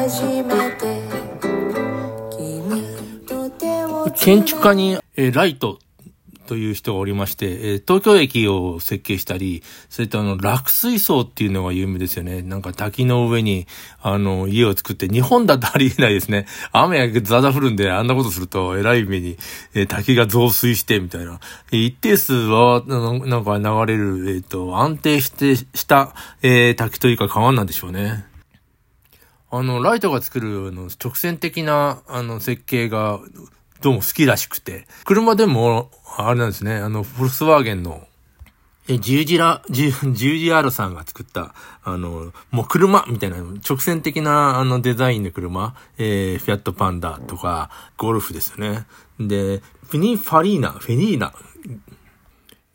初めて君と手を建築家に、えライトという人がおりまして、えー東京駅を設計したり、それとあの、落水槽っていうのが有名ですよね。なんか滝の上に、あの、家を作って、日本だとありえないですね。雨がザザ降るんで、あんなことすると、えらい目に、えー滝が増水して、みたいな。一定数は、なんか流れる、えっ、と、安定して、した、えー滝というか川なんでしょうね。あの、ライトが作るの直線的なあの設計がどうも好きらしくて、車でも、あれなんですね、あの、フォルスワーゲンの、え、十字ラ、十、字アールさんが作った、あの、もう車みたいな、直線的なあのデザインの車、えー、フィアットパンダとか、ゴルフですよね。で、フィニファリーナ、フェニーナ、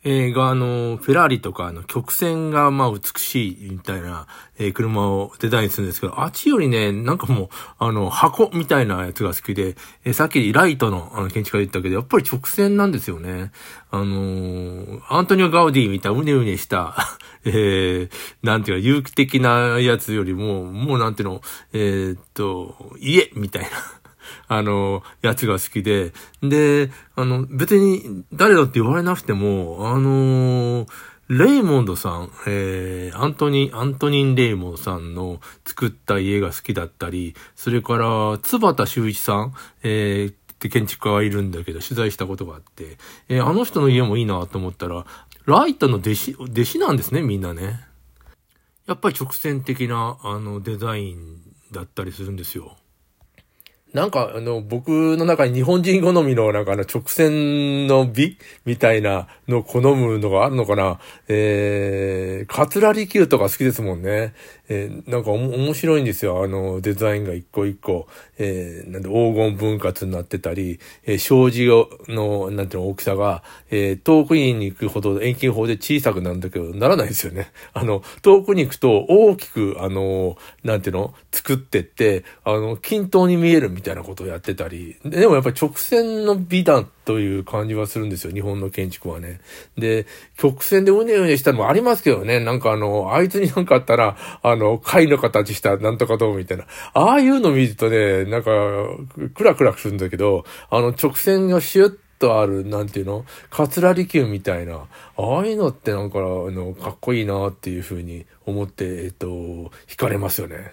えーが、あの、フェラーリとか、あの、曲線が、まあ、美しい、みたいな、え車をデザインするんですけど、あっちよりね、なんかもう、あの、箱みたいなやつが好きで、えさっきライトの、あの、建築家言ったけど、やっぱり直線なんですよね。あのアントニオ・ガウディみたいな、うねうねした、えー、なんていうか、有機的なやつよりも、もうなんていうの、えーっと、家みたいな。あの、やつが好きで、で、あの、別に誰だって言われなくても、あのレイモンドさん、えー、アントニー、アントニン・レイモンドさんの作った家が好きだったり、それから、津畑修一さん、えー、って建築家がいるんだけど、取材したことがあって、えーあの人の家もいいなと思ったら、ライトの弟子、弟子なんですね、みんなね。やっぱり直線的な、あの、デザインだったりするんですよ。なんか、あの、僕の中に日本人好みの、なんかあの、直線の美みたいなのを好むのがあるのかな。えー、カツラリ球とか好きですもんね。えー、なんかお面白いんですよ。あの、デザインが一個一個、えー、なんで黄金分割になってたり、え、障子の、なんていうの、大きさが、え、遠くに行くほど遠近法で小さくなるんだけど、ならないですよね。あの、遠くに行くと大きく、あの、なんていうの、作ってって、あの、均等に見えるみたいなことをやってたり、でもやっぱり直線の美談という感じはするんですよ、日本の建築はね。で、曲線でうねうねしたのもありますけどね、なんかあの、あいつになんかあったら、あの、貝の形したなんとかどうみたいな。ああいうの見るとね、なんか、クラクラするんだけど、あの、直線がシュッとある、なんていうの？カツラリキューみたいな。ああいうのってなんか、あの、かっこいいなっていうふうに思って、えっと、惹かれますよね。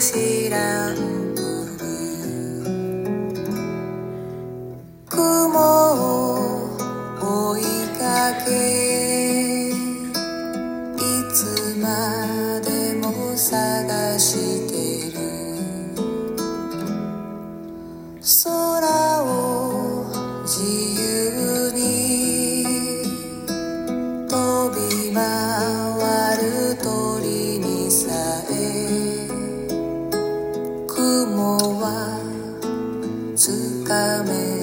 知らん。雲を追いかけいつまでも探してつ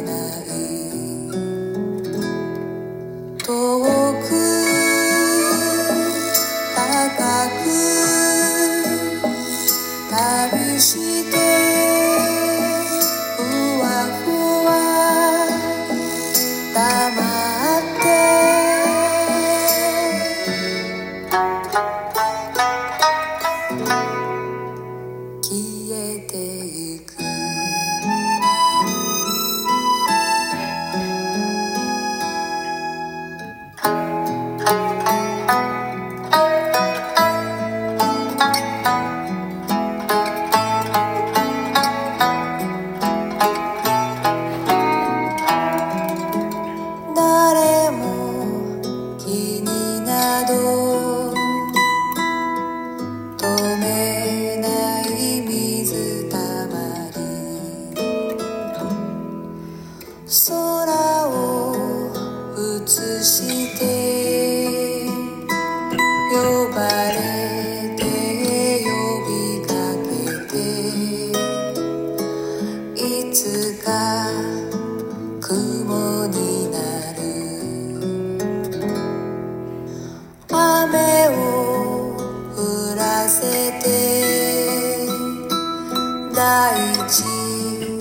大地に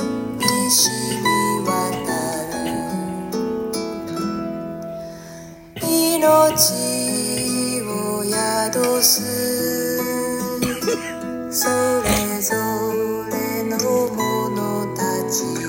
渡る。命を宿す。それぞれの者たち。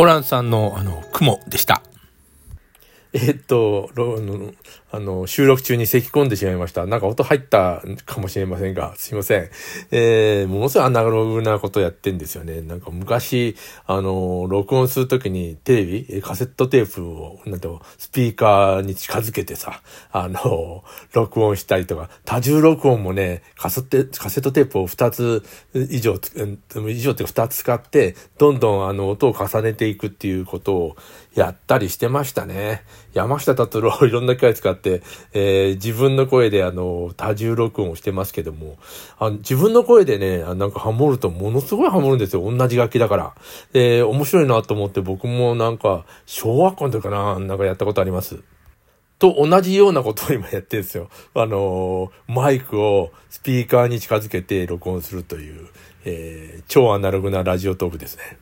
オランさんの、あの、雲でした。えっと、あの、収録中に咳き込んでしまいました。なんか音入ったかもしれませんが、すいません。えー、ものすごいアナログなことやってんですよね。なんか昔、あの、録音するときにテレビ、カセットテープを、なんてスピーカーに近づけてさ、あの、録音したりとか、多重録音もね、カセット、カセットテープを2つ以上、以上って2つ使って、どんどんあの、音を重ねていくっていうことをやったりしてましたね。山下達郎をいろんな機械使って、えー自分の声であの、多重録音をしてますけども、あ自分の声でね、なんかハモるとものすごいハモるんですよ。同じ楽器だから。で、面白いなと思って僕もなんか、小学校の時かな、なんかやったことあります。と同じようなことを今やってるんですよ。あのーマイクをスピーカーに近づけて録音するという、えー超アナログなラジオトークですね。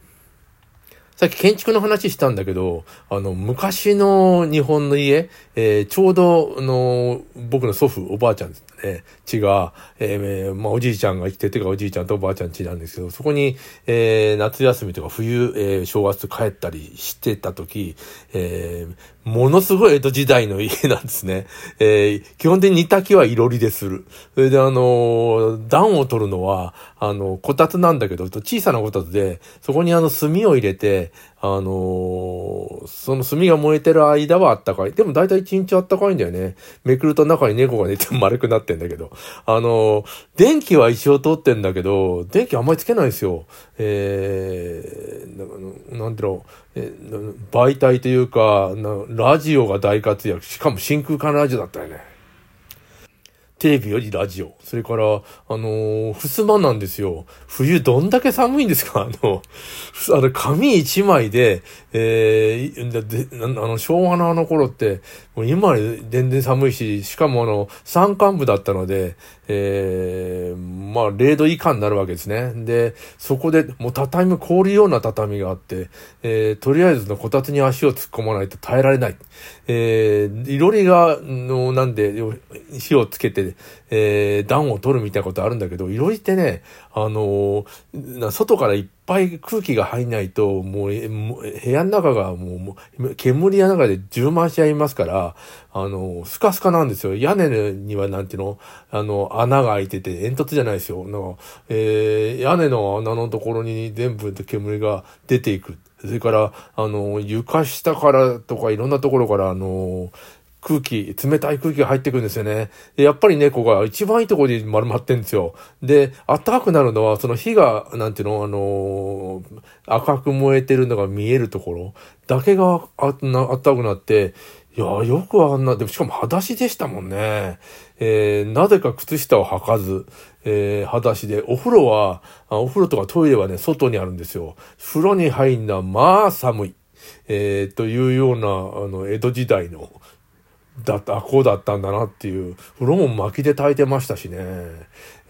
さっき建築の話したんだけど、あの、昔の日本の家、えーちょうど、あの、僕の祖父、おばあちゃんです。ね、家が、えーまあ、おじいちゃんが生きててか、おじいちゃんとおばあちゃん家なんですけど、そこに、えー夏休みとか冬、えー正月帰ったりしてた時、えーものすごい江戸時代の家なんですね。えー基本的に煮炊きはいろりでする。それで、あの、暖を取るのは、あの、こたつなんだけど、小さなこたつで、そこにあの、炭を入れて、あのその炭が燃えてる間はあったかい。でも大体一日あったかいんだよね。めくると中に猫が寝て丸くなっててんだけど。あの電気は一応通ってんだけど、電気あんまりつけないんですよ。えー、ななんていうの、えー媒体というか、ラジオが大活躍。しかも真空管ラジオだったよね。テレビよりラジオ。それから、あのー、襖なんですよ。冬どんだけ寒いんですか？あの、ふあの、紙一枚で、えー、あの、昭和のあの頃って、もう今より全然寒いし、しかもあの、山間部だったので、えー、まあ、0度以下になるわけですね。で、そこで、もう畳も凍るような畳があって、えー、とりあえずのこたつに足を突っ込まないと耐えられない。えー、いろりが、の、なんで、火をつけて、えー、暖を取るみたいなことあるんだけど、いろりってね、あのー外からいっぱい空気が入んないと、もう、部屋の中がもう、煙の中で充満しちゃいますから、あのースカスカなんですよ。屋根にはなんていうの、あの、穴が開いてて煙突じゃないですよ。なんか、えー、屋根の穴のところに全部煙が出ていく。それから、あの、床下からとかいろんなところから、あの、空気、冷たい空気が入ってくるんですよね。やっぱり猫が一番いいところに丸まってんですよ。で、暖かくなるのは、その火が、なんていうの、あの赤く燃えてるのが見えるところだけがあな暖かくなって、いや、よくあんな、でもしかも裸足でしたもんね。えー、なぜか靴下を履かず、えー、裸足で、お風呂は、お風呂とかトイレはね、外にあるんですよ。風呂に入んな、まあ寒い。えー、というような、あの、江戸時代の、だった、こうだったんだなっていう、風呂も薪で炊いてましたしね。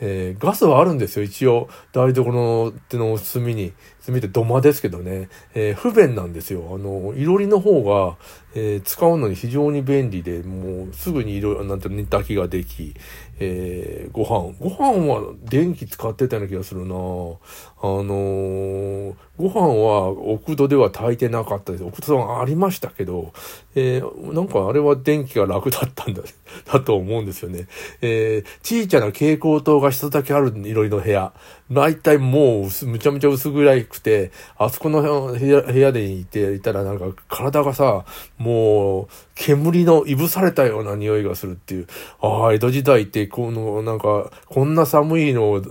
えー、ガスはあるんですよ、一応。台所の手の隅に。隅って土間ですけどね。えー、不便なんですよ。あの、いろりの方が、えー、使うのに非常に便利で、もうすぐにいろ、なんて煮炊きができ、えー、ご飯。ご飯は電気使ってたような気がするなあのー、ご飯は奥戸では炊いてなかったです。奥戸はありましたけど、えー、なんかあれは電気が楽だったんだ、だと思うんですよね。えー、小さな蛍光灯が一つだけあるいろいろ部屋。大体もうむちゃむちゃ薄暗くて、あそこの部屋部屋でいていたらなんか体がさ、もう煙のいぶされたような匂いがするっていう。ああ、江戸時代ってこのなんかこんな寒いの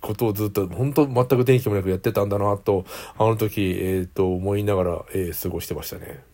ことをずっと本当全く電気もなくやってたんだなと、あの時、えっ、ー、と思いながら、えー、過ごしてましたね。